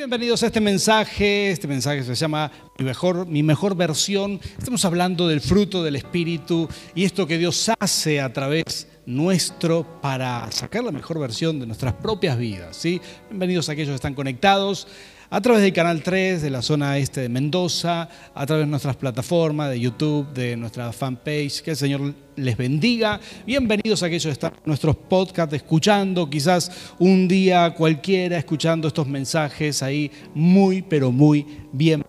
bienvenidos a este mensaje. Este mensaje se llama mi mejor, mi mejor versión. Estamos hablando del fruto del Espíritu y esto que Dios hace a través nuestro para sacar la mejor versión de nuestras propias vidas. Bienvenidos a aquellos que están conectados a través del Canal 3 de la zona este de Mendoza, a través de nuestras plataformas de YouTube, de nuestra fanpage. Que el Señor les bendiga. Bienvenidos a aquellos que están en nuestros podcasts escuchando, quizás un día cualquiera escuchando estos mensajes ahí muy, pero muy bien.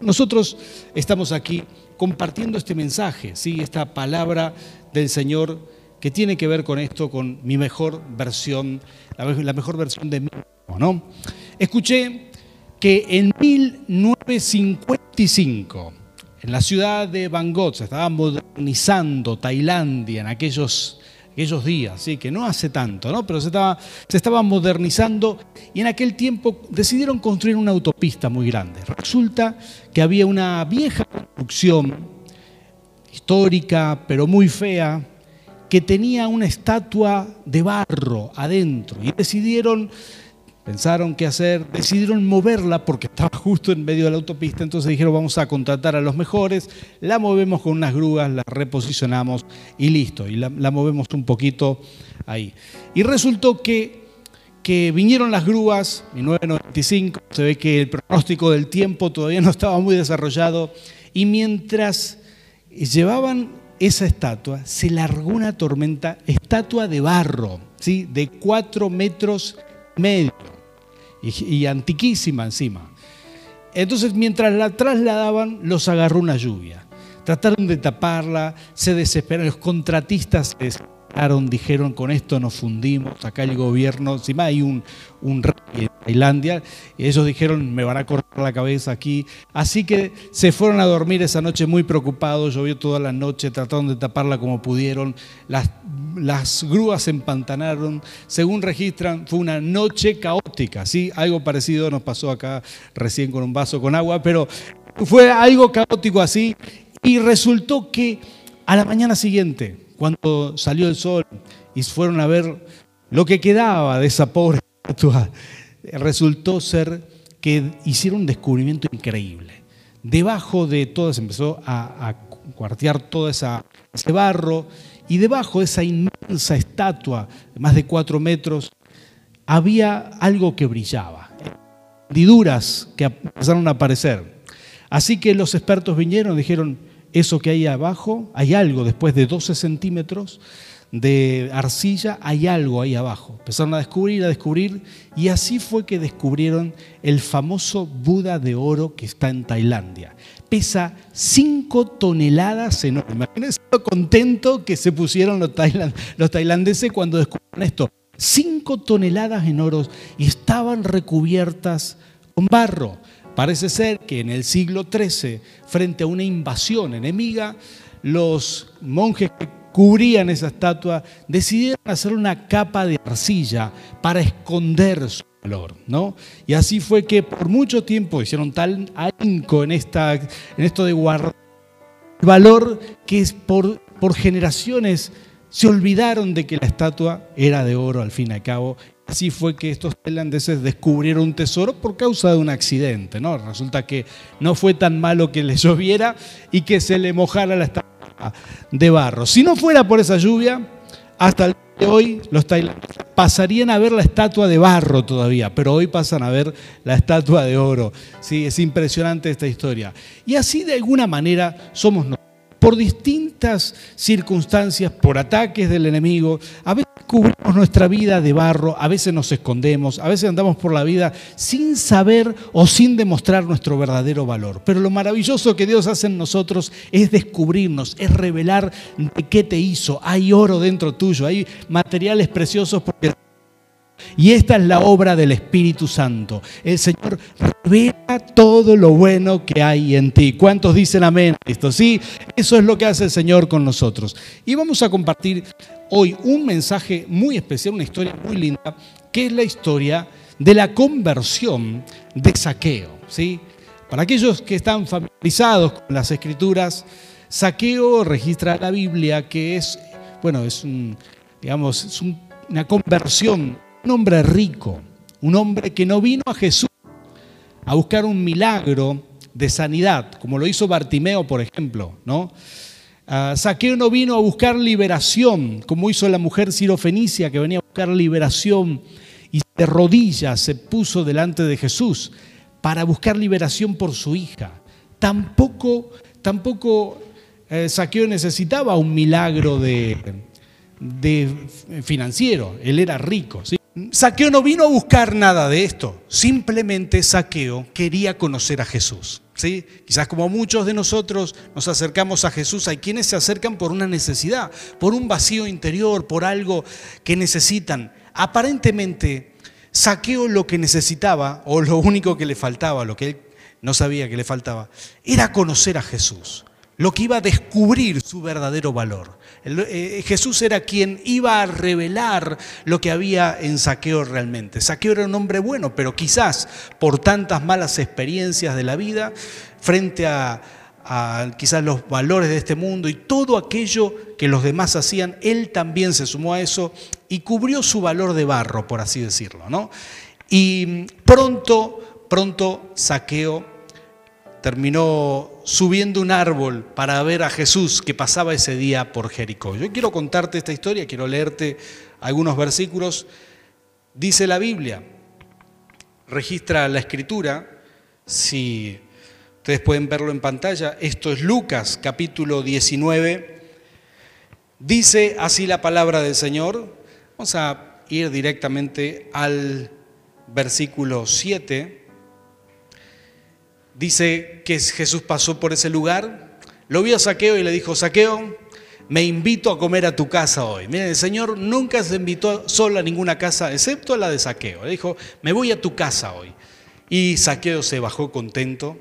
Nosotros estamos aquí compartiendo este mensaje, ¿sí? esta palabra del Señor que tiene que ver con esto, con mi mejor versión, la mejor versión de mí. ¿no? Escuché que en 1955, en la ciudad de Bangkok, se estaba modernizando Tailandia en aquellos, aquellos días, ¿sí? que no hace tanto, ¿no? pero se estaba, se estaba modernizando y en aquel tiempo decidieron construir una autopista muy grande. Resulta que había una vieja construcción histórica, pero muy fea, que tenía una estatua de barro adentro y decidieron pensaron qué hacer, decidieron moverla porque estaba justo en medio de la autopista, entonces dijeron vamos a contratar a los mejores, la movemos con unas grúas, la reposicionamos y listo, y la, movemos un poquito ahí. Y resultó que, que vinieron las grúas, 1995, se ve que el pronóstico del tiempo todavía no estaba muy desarrollado, y mientras llevaban esa estatua, se largó una tormenta, estatua de barro, ¿sí? de cuatro metros y medio y, antiquísima encima. Entonces, mientras la trasladaban, los agarró una lluvia. Trataron de taparla, se desesperaron, los contratistas se desesperaron, dijeron, con esto nos fundimos, acá el gobierno, encima hay un, un rey Tailandia, y ellos dijeron, me van a cortar la cabeza aquí. Así que se fueron a dormir esa noche muy preocupados, llovió toda la noche, trataron de taparla como pudieron, las, las grúas se empantanaron, según registran, fue una noche caótica, ¿sí? Algo parecido nos pasó acá recién con un vaso con agua, pero fue algo caótico así, y resultó que a la mañana siguiente, cuando salió el sol y fueron a ver lo que quedaba de esa pobre resultó ser que hicieron un descubrimiento increíble. Debajo de todo empezó a, cuartear todo esa, ese barro y debajo de esa inmensa estatua más de cuatro metros había algo que brillaba, hendiduras que empezaron a aparecer. Así que los expertos vinieron dijeron, eso que hay abajo, hay algo después de 12 centímetros, de arcilla, hay algo ahí abajo. Empezaron a descubrir, a descubrir, y así fue que descubrieron el famoso Buda de oro que está en Tailandia. Pesa 5 toneladas enormes. Imagínense lo contento que se pusieron los, tailandeses cuando descubrieron esto. 5 toneladas en oro y estaban recubiertas con barro. Parece ser que en el siglo XIII, frente a una invasión enemiga, los monjes que cubrían esa estatua, decidieron hacer una capa de arcilla para esconder su valor. ¿no? Y así fue que por mucho tiempo hicieron tal ahínco en, esta, en esto de guardar el valor que es por, por generaciones se olvidaron de que la estatua era de oro al fin y al cabo. Así fue que estos tailandeses descubrieron un tesoro por causa de un accidente. ¿no? Resulta que no fue tan malo que le lloviera y que se le mojara la estatua de barro. Si no fuera por esa lluvia, hasta el día de hoy los tailandeses pasarían a ver la estatua de barro todavía, pero hoy pasan a ver la estatua de oro. Sí, es impresionante esta historia. Y así de alguna manera somos nosotros por distintas circunstancias, por ataques del enemigo. A veces cubrimos nuestra vida de barro, a veces nos escondemos, a veces andamos por la vida sin saber o sin demostrar nuestro verdadero valor. Pero lo maravilloso que Dios hace en nosotros es descubrirnos, es revelar de qué te hizo. Hay oro dentro tuyo, hay materiales preciosos porque y esta es la obra del Espíritu Santo. El Señor revela todo lo bueno que hay en ti. ¿Cuántos dicen amén a esto? Sí, eso es lo que hace el Señor con nosotros. Y vamos a compartir hoy un mensaje muy especial, una historia muy linda, que es la historia de la conversión de Saqueo. ¿sí? Para aquellos que están familiarizados con las escrituras, Saqueo registra la Biblia que es, bueno, es digamos, es una conversión un hombre rico, un hombre que no vino a Jesús a buscar un milagro de sanidad, como lo hizo Bartimeo, por ejemplo, ¿no? Ah, Saqueo no vino a buscar liberación, como hizo la mujer sirofenicia que venía a buscar liberación y de rodillas se puso delante de Jesús para buscar liberación por su hija. Tampoco, tampoco eh, Saqueo necesitaba un milagro de, de financiero, él era rico. Saqueo no vino a buscar nada de esto, simplemente Saqueo quería conocer a Jesús. ¿sí? Quizás como muchos de nosotros nos acercamos a Jesús, hay quienes se acercan por una necesidad, por un vacío interior, por algo que necesitan. Aparentemente, Saqueo lo que necesitaba, o lo único que le faltaba, lo que él no sabía que le faltaba, era conocer a Jesús lo que iba a descubrir su verdadero valor. Eh, Jesús era quien iba a revelar lo que había en Saqueo realmente. Saqueo era un hombre bueno, pero quizás por tantas malas experiencias de la vida, frente a, quizás los valores de este mundo y todo aquello que los demás hacían, él también se sumó a eso y cubrió su valor de barro, por así decirlo. ¿no? Y pronto, pronto Saqueo terminó subiendo un árbol para ver a Jesús que pasaba ese día por Jericó. Yo quiero contarte esta historia, quiero leerte algunos versículos. Dice la Biblia, registra la escritura, si ustedes pueden verlo en pantalla, esto es Lucas capítulo 19, dice así la palabra del Señor, vamos a ir directamente al versículo 7 Dice que Jesús pasó por ese lugar, lo vio a Saqueo y le dijo, Saqueo, me invito a comer a tu casa hoy. Miren, el Señor nunca se invitó solo a ninguna casa, excepto a la de Saqueo. Le dijo, me voy a tu casa hoy. Y Saqueo se bajó contento.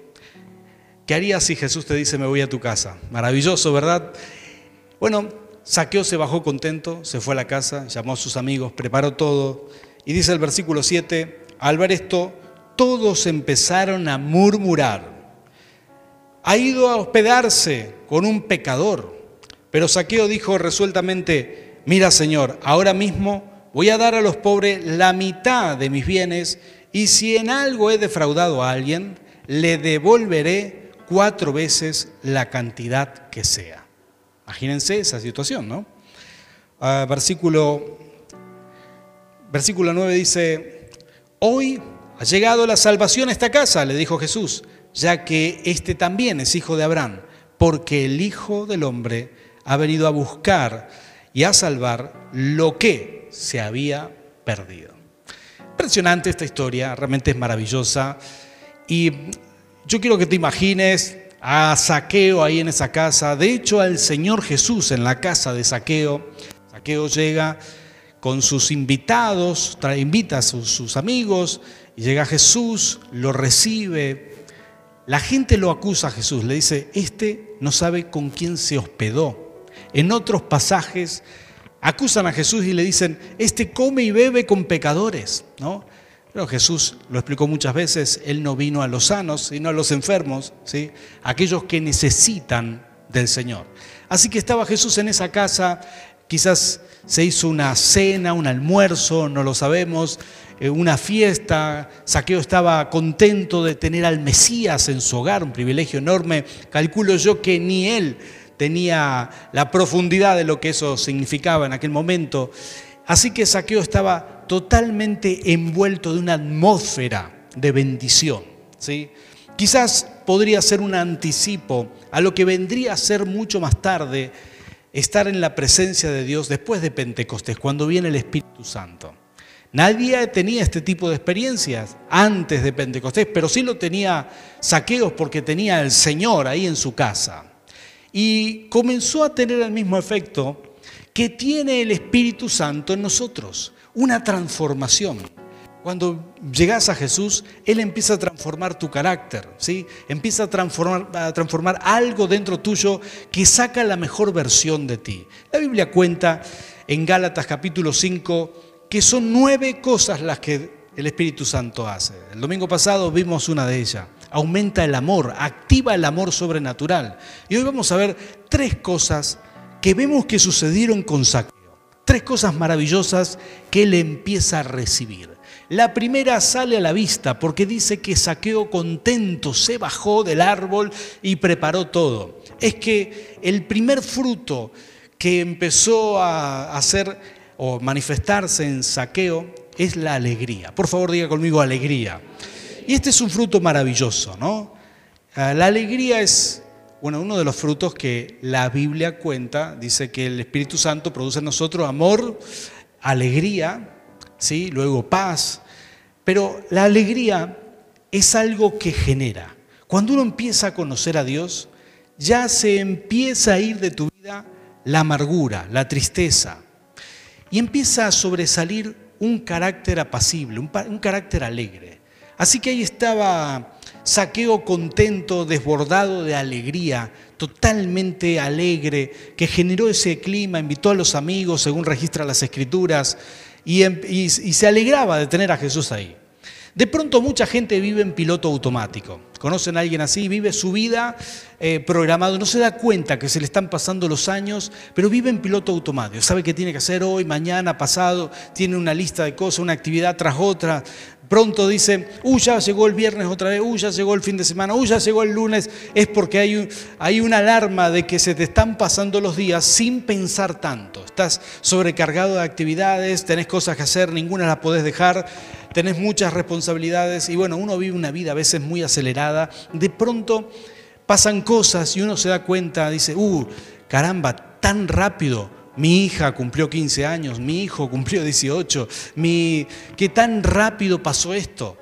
¿Qué harías si Jesús te dice, me voy a tu casa? Maravilloso, ¿verdad? Bueno, Saqueo se bajó contento, se fue a la casa, llamó a sus amigos, preparó todo. Y dice el versículo 7, al ver esto, todos empezaron a murmurar. Ha ido a hospedarse con un pecador. Pero Saqueo dijo resueltamente, mira Señor, ahora mismo voy a dar a los pobres la mitad de mis bienes y si en algo he defraudado a alguien, le devolveré cuatro veces la cantidad que sea. Imagínense esa situación, ¿no? Ah, versículo, versículo 9 dice, hoy ha llegado la salvación a esta casa, le dijo Jesús, ya que este también es hijo de Abraham, porque el Hijo del Hombre ha venido a buscar y a salvar lo que se había perdido. Impresionante esta historia, realmente es maravillosa. Y yo quiero que te imagines a Saqueo ahí en esa casa, de hecho al Señor Jesús en la casa de Saqueo. Saqueo llega con sus invitados, invita a sus amigos y llega Jesús, lo recibe. La gente lo acusa a Jesús, le dice, este no sabe con quién se hospedó. En otros pasajes acusan a Jesús y le dicen, este come y bebe con pecadores, ¿no? Pero Jesús lo explicó muchas veces, Él no vino a los sanos, sino a los enfermos, ¿sí? aquellos que necesitan del Señor. Así que estaba Jesús en esa casa, quizás se hizo una cena, un almuerzo, no lo sabemos, una fiesta, Saqueo estaba contento de tener al Mesías en su hogar, un privilegio enorme. Calculo yo que ni él tenía la profundidad de lo que eso significaba en aquel momento. Así que Saqueo estaba totalmente envuelto de una atmósfera de bendición. ¿sí? Quizás podría ser un anticipo a lo que vendría a ser mucho más tarde estar en la presencia de Dios después de Pentecostés, cuando viene el Espíritu Santo. Nadie tenía este tipo de experiencias antes de Pentecostés, pero sí lo tenía saqueos porque tenía el Señor ahí en su casa. Y comenzó a tener el mismo efecto que tiene el Espíritu Santo en nosotros, una transformación. Cuando llegas a Jesús, Él empieza a transformar tu carácter, ¿sí? empieza a transformar, a transformar algo dentro tuyo que saca la mejor versión de ti. La Biblia cuenta en Gálatas capítulo 5, que son nueve cosas las que el Espíritu Santo hace. El domingo pasado vimos una de ellas. Aumenta el amor, activa el amor sobrenatural. Y hoy vamos a ver tres cosas que vemos que sucedieron con Saqueo. Tres cosas maravillosas que él empieza a recibir. La primera sale a la vista porque dice que Saqueo contento se bajó del árbol y preparó todo. Es que el primer fruto que empezó a hacer o manifestarse en Saqueo es la alegría. Por favor, diga conmigo alegría. Y este es un fruto maravilloso, ¿no? Ah, la alegría es bueno, uno de los frutos que la Biblia cuenta, dice que el Espíritu Santo produce en nosotros amor, alegría, ¿sí? luego paz, pero la alegría es algo que genera. Cuando uno empieza a conocer a Dios, ya se empieza a ir de tu vida la amargura, la tristeza, y empieza a sobresalir un carácter apacible, un, carácter alegre. Así que ahí estaba Saqueo contento, desbordado de alegría, totalmente alegre, que generó ese clima, invitó a los amigos, según registra las escrituras, y, em, se alegraba de tener a Jesús ahí. De pronto mucha gente vive en piloto automático. ¿Conocen a alguien así? Vive su vida eh, programado, no se da cuenta que se le están pasando los años, pero vive en piloto automático. Sabe qué tiene que hacer hoy, mañana, pasado, tiene una lista de cosas, una actividad tras otra, Pronto dice, uy, ya llegó el viernes otra vez, uy, ya llegó el fin de semana, uy, ya llegó el lunes. Es porque hay, hay una alarma de que se te están pasando los días sin pensar tanto. Estás sobrecargado de actividades, tenés cosas que hacer, ninguna las podés dejar, tenés muchas responsabilidades y bueno, uno vive una vida a veces muy acelerada. De pronto pasan cosas y uno se da cuenta, dice, uh, caramba, tan rápido mi hija cumplió 15 años, mi hijo cumplió 18, mi... ¿qué tan rápido pasó esto?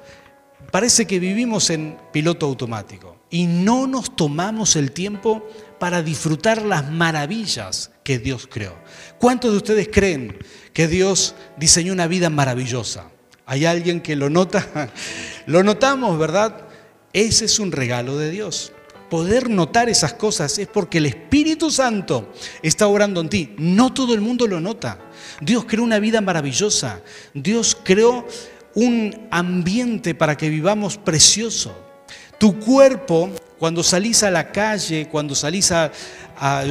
Parece que vivimos en piloto automático y no nos tomamos el tiempo para disfrutar las maravillas que Dios creó. ¿Cuántos de ustedes creen que Dios diseñó una vida maravillosa? ¿Hay alguien que lo nota? Lo notamos, ¿verdad? Ese es un regalo de Dios poder notar esas cosas es porque el Espíritu Santo está orando en ti. No todo el mundo lo nota. Dios creó una vida maravillosa. Dios creó un ambiente para que vivamos precioso. Tu cuerpo, cuando salís a la calle, cuando salís a,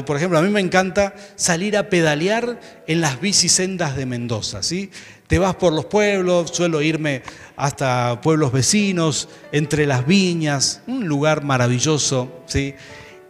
por ejemplo, a mí me encanta salir a pedalear en las bicisendas de Mendoza, ¿sí? Te vas por los pueblos, suelo irme hasta pueblos vecinos, entre las viñas, un lugar maravilloso, ¿sí?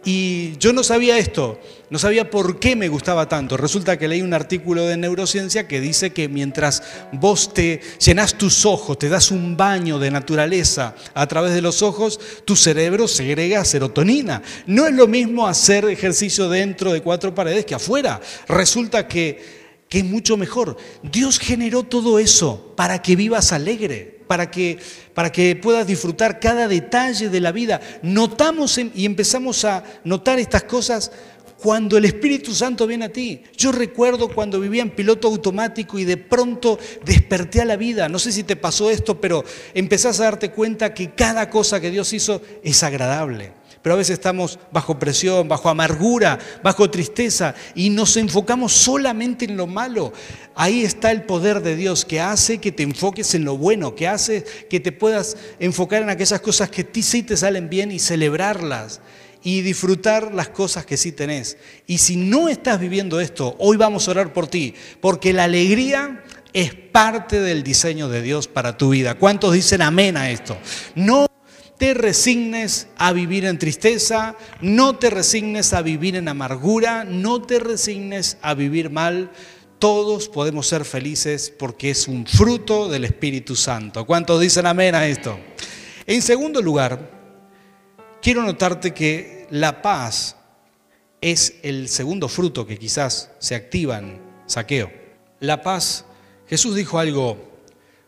Y yo no sabía esto, no sabía por qué me gustaba tanto. Resulta que leí un artículo de neurociencia que dice que mientras vos te llenas tus ojos, te das un baño de naturaleza a través de los ojos, tu cerebro segrega serotonina. No es lo mismo hacer ejercicio dentro de cuatro paredes que afuera. Resulta que que es mucho mejor. Dios generó todo eso para que vivas alegre, para que, para que puedas disfrutar cada detalle de la vida. Notamos y empezamos a notar estas cosas cuando el Espíritu Santo viene a ti. Yo recuerdo cuando vivía en piloto automático y de pronto desperté a la vida. No sé si te pasó esto, pero empezás a darte cuenta que cada cosa que Dios hizo es agradable pero a veces estamos bajo presión, bajo amargura, bajo tristeza y nos enfocamos solamente en lo malo. Ahí está el poder de Dios que hace que te enfoques en lo bueno, que hace que te puedas enfocar en aquellas cosas que ti sí te salen bien y celebrarlas y disfrutar las cosas que sí tenés. Y si no estás viviendo esto, hoy vamos a orar por ti, porque la alegría es parte del diseño de Dios para tu vida. ¿Cuántos dicen amén a esto? No te resignes a vivir en tristeza, no te resignes a vivir en amargura, no te resignes a vivir mal. Todos podemos ser felices porque es un fruto del Espíritu Santo. ¿Cuántos dicen amén a esto? En segundo lugar, quiero notarte que la paz es el segundo fruto que quizás se activa en saqueo. La paz, Jesús dijo algo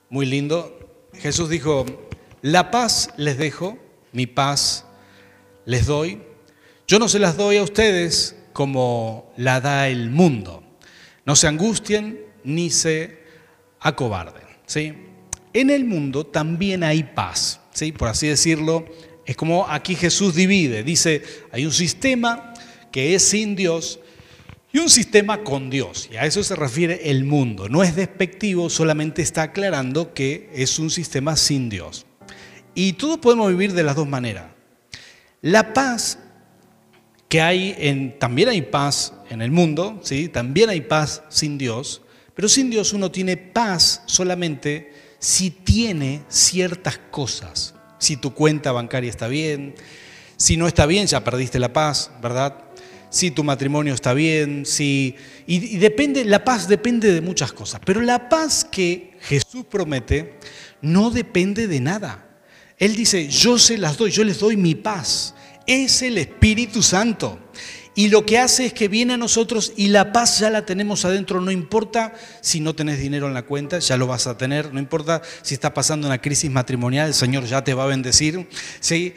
muy lindo. Jesús dijo, la paz les dejo, mi paz les doy. Yo no se las doy a ustedes como la da el mundo. No se angustien ni se acobarden. ¿sí? En el mundo también hay paz, ¿sí? por así decirlo. Es como aquí Jesús divide. Dice, hay un sistema que es sin Dios y un sistema con Dios. Y a eso se refiere el mundo. No es despectivo, solamente está aclarando que es un sistema sin Dios. Y todos podemos vivir de las dos maneras. La paz que hay en, también hay paz en el mundo, ¿sí? también hay paz sin Dios, pero sin Dios uno tiene paz solamente si tiene ciertas cosas. Si tu cuenta bancaria está bien, si no está bien, ya perdiste la paz, ¿verdad? Si tu matrimonio está bien, si. Y, y depende, la paz depende de muchas cosas. Pero la paz que Jesús promete no depende de nada. Él dice, yo se las doy, yo les doy mi paz. Es el Espíritu Santo. Y lo que hace es que viene a nosotros y la paz ya la tenemos adentro. No importa si no tenés dinero en la cuenta, ya lo vas a tener. No importa si está pasando una crisis matrimonial, el Señor ya te va a bendecir. ¿sí?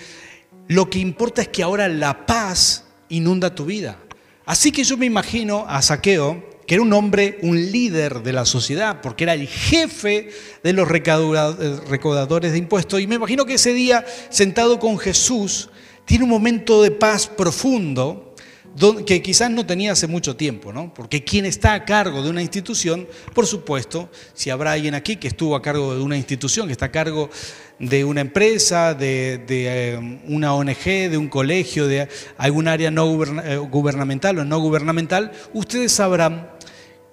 Lo que importa es que ahora la paz inunda tu vida. Así que yo me imagino a Saqueo, que era un hombre, un líder de la sociedad, porque era el jefe de los recaudadores de impuestos. Y me imagino que ese día, sentado con Jesús, tiene un momento de paz profundo que quizás no tenía hace mucho tiempo, ¿no? Porque quien está a cargo de una institución, por supuesto, si habrá alguien aquí que estuvo a cargo de una institución, que está a cargo de una empresa, de, eh, una ONG, de un colegio, de algún área no eh, gubernamental o no gubernamental, ustedes sabrán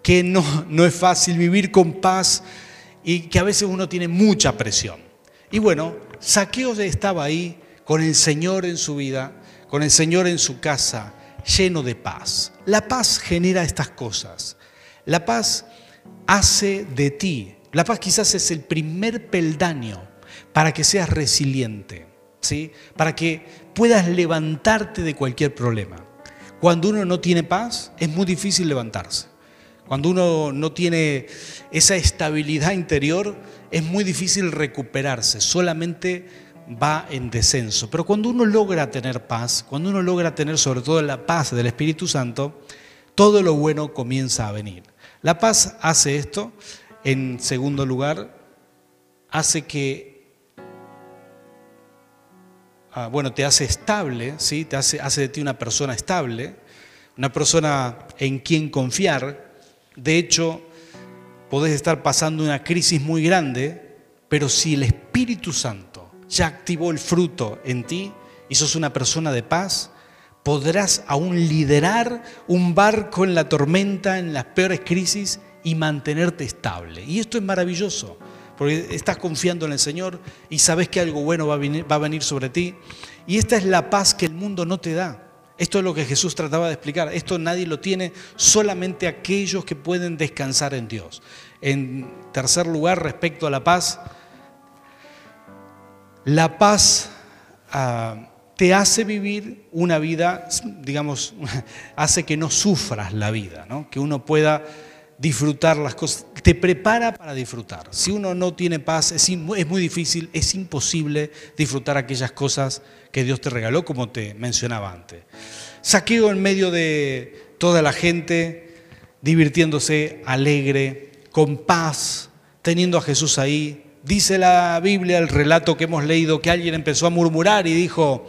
que no, no es fácil vivir con paz y que a veces uno tiene mucha presión. Y bueno, Saqueo estaba ahí con el Señor en su vida, con el Señor en su casa, lleno de paz. La paz genera estas cosas. La paz hace de ti, la paz quizás es el primer peldaño para que seas resiliente, ¿sí? para que puedas levantarte de cualquier problema. Cuando uno no tiene paz, es muy difícil levantarse. Cuando uno no tiene esa estabilidad interior, es muy difícil recuperarse. Solamente va en descenso. Pero cuando uno logra tener paz, cuando uno logra tener sobre todo la paz del Espíritu Santo, todo lo bueno comienza a venir. La paz hace esto. En segundo lugar, hace que, ah, bueno, te hace estable, ¿sí? te hace, hace de ti una persona estable, una persona en quien confiar. De hecho, podés estar pasando una crisis muy grande, pero si el Espíritu Santo ya activó el fruto en ti y sos una persona de paz, podrás aún liderar un barco en la tormenta, en las peores crisis y mantenerte estable. Y esto es maravilloso, porque estás confiando en el Señor y sabes que algo bueno va a, venir, va a venir sobre ti. Y esta es la paz que el mundo no te da. Esto es lo que Jesús trataba de explicar. Esto nadie lo tiene, solamente aquellos que pueden descansar en Dios. En tercer lugar, respecto a la paz, la paz ah, te hace vivir una vida, digamos, hace que no sufras la vida, que uno pueda disfrutar las cosas, te prepara para disfrutar. Si uno no tiene paz, es, es muy difícil, es imposible disfrutar aquellas cosas que Dios te regaló, como te mencionaba antes. Saqueo en medio de toda la gente, divirtiéndose, alegre, con paz, teniendo a Jesús ahí, Dice la Biblia, el relato que hemos leído, que alguien empezó a murmurar y dijo,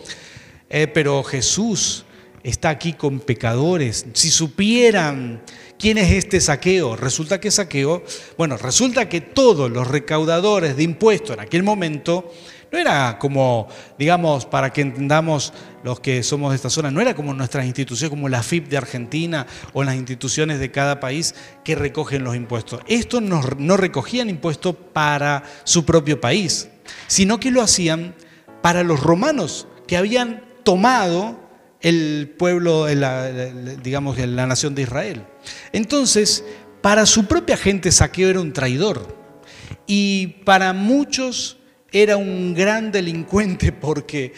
eh, pero Jesús está aquí con pecadores. Si supieran quién es este saqueo, resulta que saqueo, bueno, resulta que todos los recaudadores de impuestos en aquel momento no era como, digamos, para que entendamos los que somos de esta zona, no era como nuestras instituciones, como la FIP de Argentina o las instituciones de cada país que recogen los impuestos. Estos no, no recogían impuestos para su propio país, sino que lo hacían para los romanos que habían tomado el pueblo, digamos, la nación de Israel. Entonces, para su propia gente Saqueo era un traidor. Y para muchos era un gran delincuente porque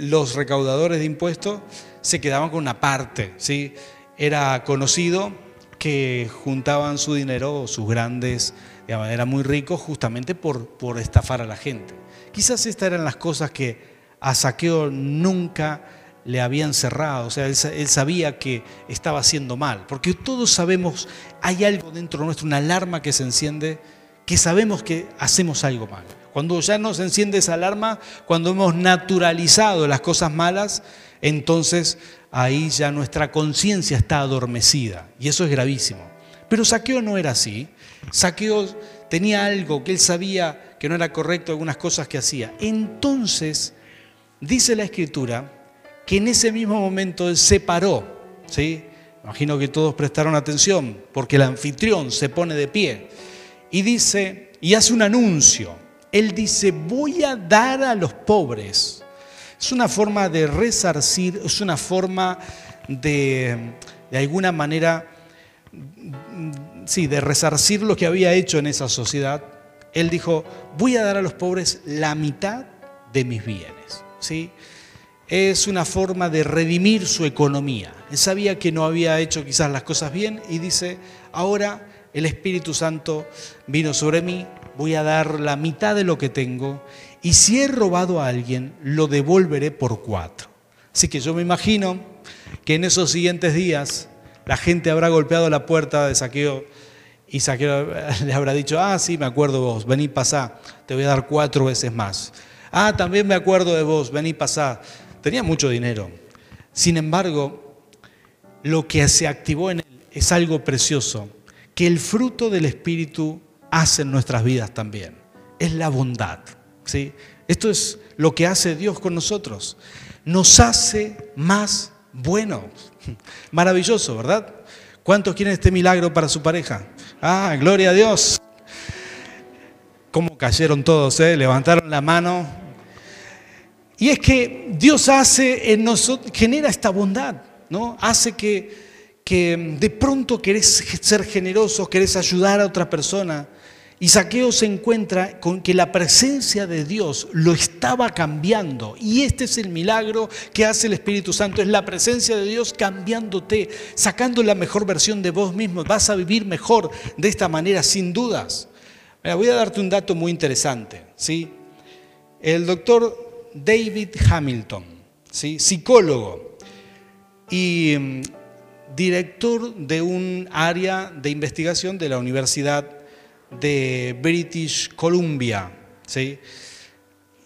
los recaudadores de impuestos se quedaban con una parte. ¿sí? Era conocido que juntaban su dinero, sus grandes, digamos, eran muy ricos justamente por, por estafar a la gente. Quizás estas eran las cosas que a Saqueo nunca le habían cerrado, o sea, él, sabía que estaba haciendo mal, porque todos sabemos, hay algo dentro nuestro, una alarma que se enciende, que sabemos que hacemos algo mal. Cuando ya nos enciende esa alarma, cuando hemos naturalizado las cosas malas, entonces ahí ya nuestra conciencia está adormecida y eso es gravísimo. Pero Saqueo no era así. Saqueo tenía algo que él sabía que no era correcto, algunas cosas que hacía. Entonces, dice la escritura que en ese mismo momento él se paró. ¿sí? Imagino que todos prestaron atención porque el anfitrión se pone de pie y dice y hace un anuncio. Él dice, voy a dar a los pobres. Es una forma de resarcir, es una forma de, de alguna manera, sí, de resarcir lo que había hecho en esa sociedad. Él dijo, voy a dar a los pobres la mitad de mis bienes. ¿sí? Es una forma de redimir su economía. Él sabía que no había hecho quizás las cosas bien y dice, ahora el Espíritu Santo vino sobre mí, voy a dar la mitad de lo que tengo y si he robado a alguien, lo devolveré por cuatro. Así que yo me imagino que en esos siguientes días la gente habrá golpeado la puerta de saqueo y Saqueo le habrá dicho, ah, sí, me acuerdo de vos, vení, pasá, te voy a dar cuatro veces más. Ah, también me acuerdo de vos, vení, pasá. Tenía mucho dinero. Sin embargo, lo que se activó en él es algo precioso, que el fruto del Espíritu hace en nuestras vidas también. Es la bondad. ¿sí? Esto es lo que hace Dios con nosotros. Nos hace más buenos. Maravilloso, ¿verdad? ¿Cuántos quieren este milagro para su pareja? Ah, gloria a Dios. ¿Cómo cayeron todos? Eh? Levantaron la mano. Y es que Dios hace en nosotros, genera esta bondad, ¿no? Hace que, que de pronto querés ser generoso, querés ayudar a otra persona. Y Saqueo se encuentra con que la presencia de Dios lo estaba cambiando. Y este es el milagro que hace el Espíritu Santo. Es la presencia de Dios cambiándote, sacando la mejor versión de vos mismo. Vas a vivir mejor de esta manera, sin dudas. voy a darte un dato muy interesante. ¿sí? El doctor David Hamilton, ¿sí? psicólogo y mm, director de un área de investigación de la Universidad de British Columbia. ¿sí?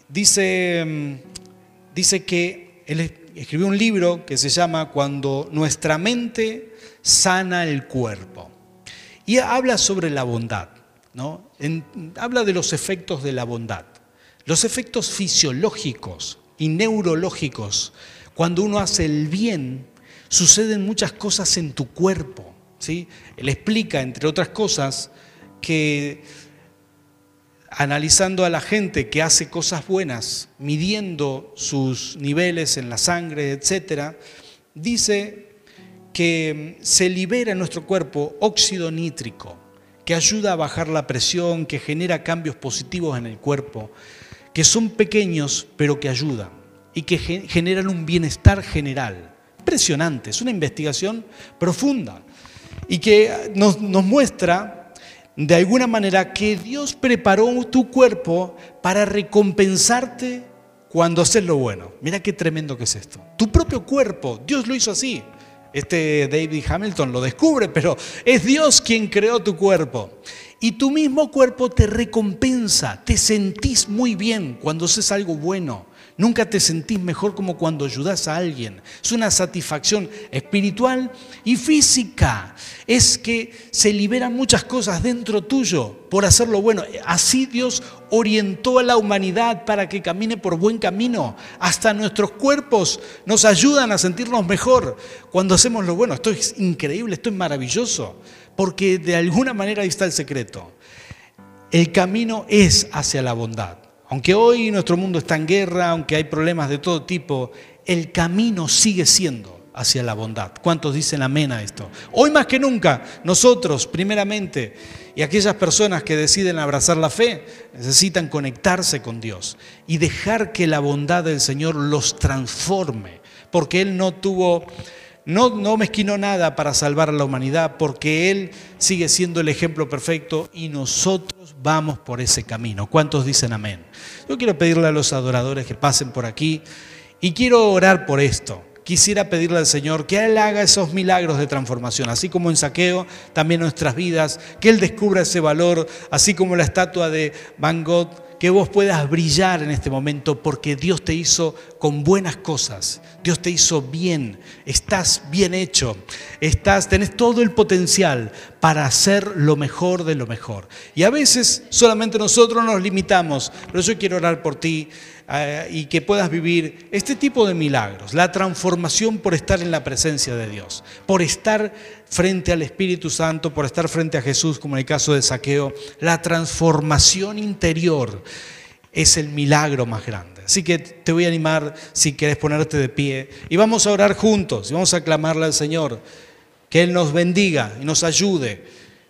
Dice, mm, dice que él escribió un libro que se llama Cuando nuestra mente sana el cuerpo. Y habla sobre la bondad, ¿no? habla de los efectos de la bondad. Los efectos fisiológicos y neurológicos, cuando uno hace el bien, suceden muchas cosas en tu cuerpo. ¿sí? Él explica, entre otras cosas, que analizando a la gente que hace cosas buenas, midiendo sus niveles en la sangre, etc., dice que se libera en nuestro cuerpo óxido nítrico, que ayuda a bajar la presión, que genera cambios positivos en el cuerpo, que son pequeños pero que ayudan y que generan un bienestar general. Impresionante, es una investigación profunda y que nos, nos muestra de alguna manera que Dios preparó tu cuerpo para recompensarte cuando haces lo bueno. Mira qué tremendo que es esto. Tu propio cuerpo, Dios lo hizo así. Este David Hamilton lo descubre, pero es Dios quien creó tu cuerpo. Y tu mismo cuerpo te recompensa, te sentís muy bien cuando haces algo bueno. Nunca te sentís mejor como cuando ayudas a alguien. Es una satisfacción espiritual y física. Es que se liberan muchas cosas dentro tuyo por hacerlo bueno. Así Dios orientó a la humanidad para que camine por buen camino. Hasta nuestros cuerpos nos ayudan a sentirnos mejor cuando hacemos lo bueno. Esto es increíble, esto es maravilloso, porque de alguna manera ahí está el secreto. El camino es hacia la bondad. Aunque hoy nuestro mundo está en guerra, aunque hay problemas de todo tipo, el camino sigue siendo hacia la bondad. ¿Cuántos dicen amén a esto? Hoy más que nunca, nosotros primeramente y aquellas personas que deciden abrazar la fe necesitan conectarse con Dios y dejar que la bondad del Señor los transforme, porque Él no tuvo no, no mezquinó nada para salvar a la humanidad porque Él sigue siendo el ejemplo perfecto y nosotros vamos por ese camino. ¿Cuántos dicen amén? Yo quiero pedirle a los adoradores que pasen por aquí y quiero orar por esto. Quisiera pedirle al Señor que Él haga esos milagros de transformación, así como en saqueo, también nuestras vidas, que Él descubra ese valor, así como la estatua de Van Gogh que vos puedas brillar en este momento porque Dios te hizo con buenas cosas, Dios te hizo bien, estás bien hecho, estás, tenés todo el potencial para hacer lo mejor de lo mejor. Y a veces solamente nosotros nos limitamos, pero yo quiero orar por ti eh, y que puedas vivir este tipo de milagros, la transformación por estar en la presencia de Dios, por estar frente al Espíritu Santo, por estar frente a Jesús, como en el caso de Saqueo, la transformación interior es el milagro más grande. Así que te voy a animar si quieres ponerte de pie y vamos a orar juntos y vamos a clamarle al Señor que Él nos bendiga y nos ayude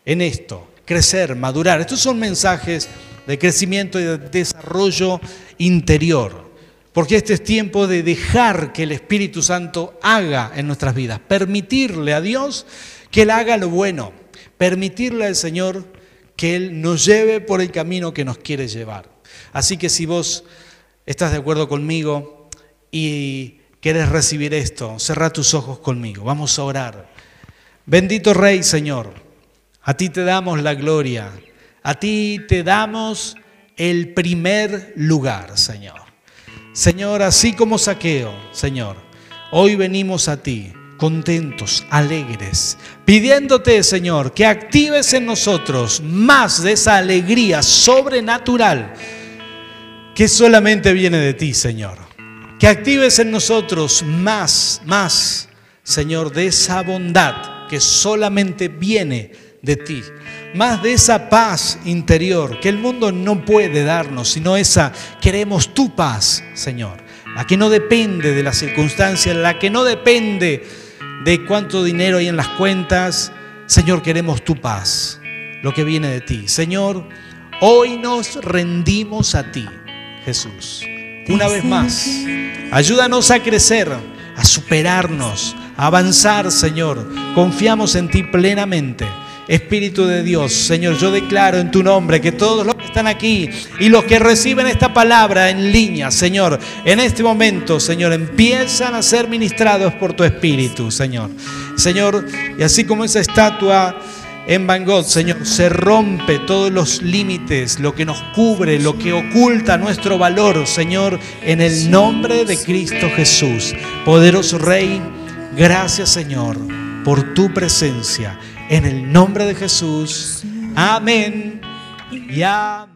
en esto, crecer, madurar. Estos son mensajes de crecimiento y de desarrollo interior. Porque este es tiempo de dejar que el Espíritu Santo haga en nuestras vidas, permitirle a Dios que Él haga lo bueno, permitirle al Señor que Él nos lleve por el camino que nos quiere llevar. Así que si vos estás de acuerdo conmigo y quieres recibir esto, cerra tus ojos conmigo, vamos a orar. Bendito Rey, Señor, a ti te damos la gloria, a ti te damos el primer lugar, Señor. Señor, así como saqueo, Señor, hoy venimos a ti contentos, alegres, pidiéndote, Señor, que actives en nosotros más de esa alegría sobrenatural que solamente viene de ti, Señor. Que actives en nosotros más, más, Señor, de esa bondad que solamente viene de ti más de esa paz interior que el mundo no puede darnos, sino esa, queremos tu paz, Señor, la que no depende de las circunstancias, la que no depende de cuánto dinero hay en las cuentas, Señor, queremos tu paz, lo que viene de ti. Señor, hoy nos rendimos a ti, Jesús. Una vez más, ayúdanos a crecer, a superarnos, a avanzar, Señor. Confiamos en ti plenamente. Espíritu de Dios, Señor, yo declaro en tu nombre que todos los que están aquí y los que reciben esta palabra en línea, Señor, en este momento, Señor, empiezan a ser ministrados por tu Espíritu, Señor. Señor, y así como esa estatua en Van Gogh, Señor, se rompe todos los límites, lo que nos cubre, lo que oculta nuestro valor, Señor, en el nombre de Cristo Jesús. Poderoso Rey, gracias, Señor, por tu presencia en el nombre de Jesús. Amén y amén.